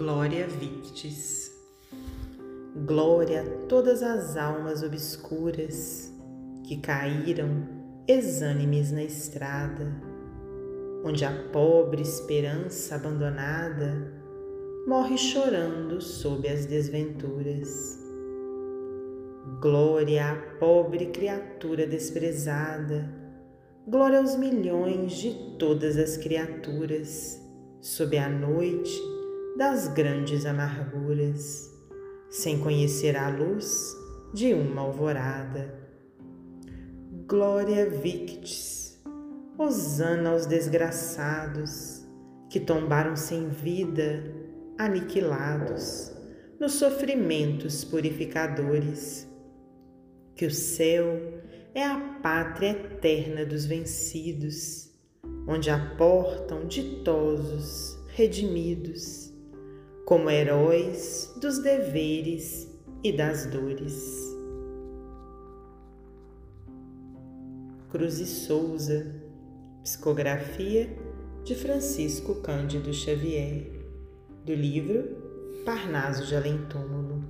Glória Victis. Glória a todas as almas obscuras que caíram exânimes na estrada, onde a pobre esperança abandonada morre chorando sob as desventuras. Glória à pobre criatura desprezada, glória aos milhões de todas as criaturas, sob a noite das grandes amarguras, sem conhecer a luz de uma alvorada. Glória victis, hosana aos desgraçados que tombaram sem vida, aniquilados nos sofrimentos purificadores. Que o céu é a pátria eterna dos vencidos, onde aportam ditosos, redimidos como heróis dos deveres e das dores. Cruz e Souza, psicografia de Francisco Cândido Xavier, do livro Parnaso de Além Túmulo.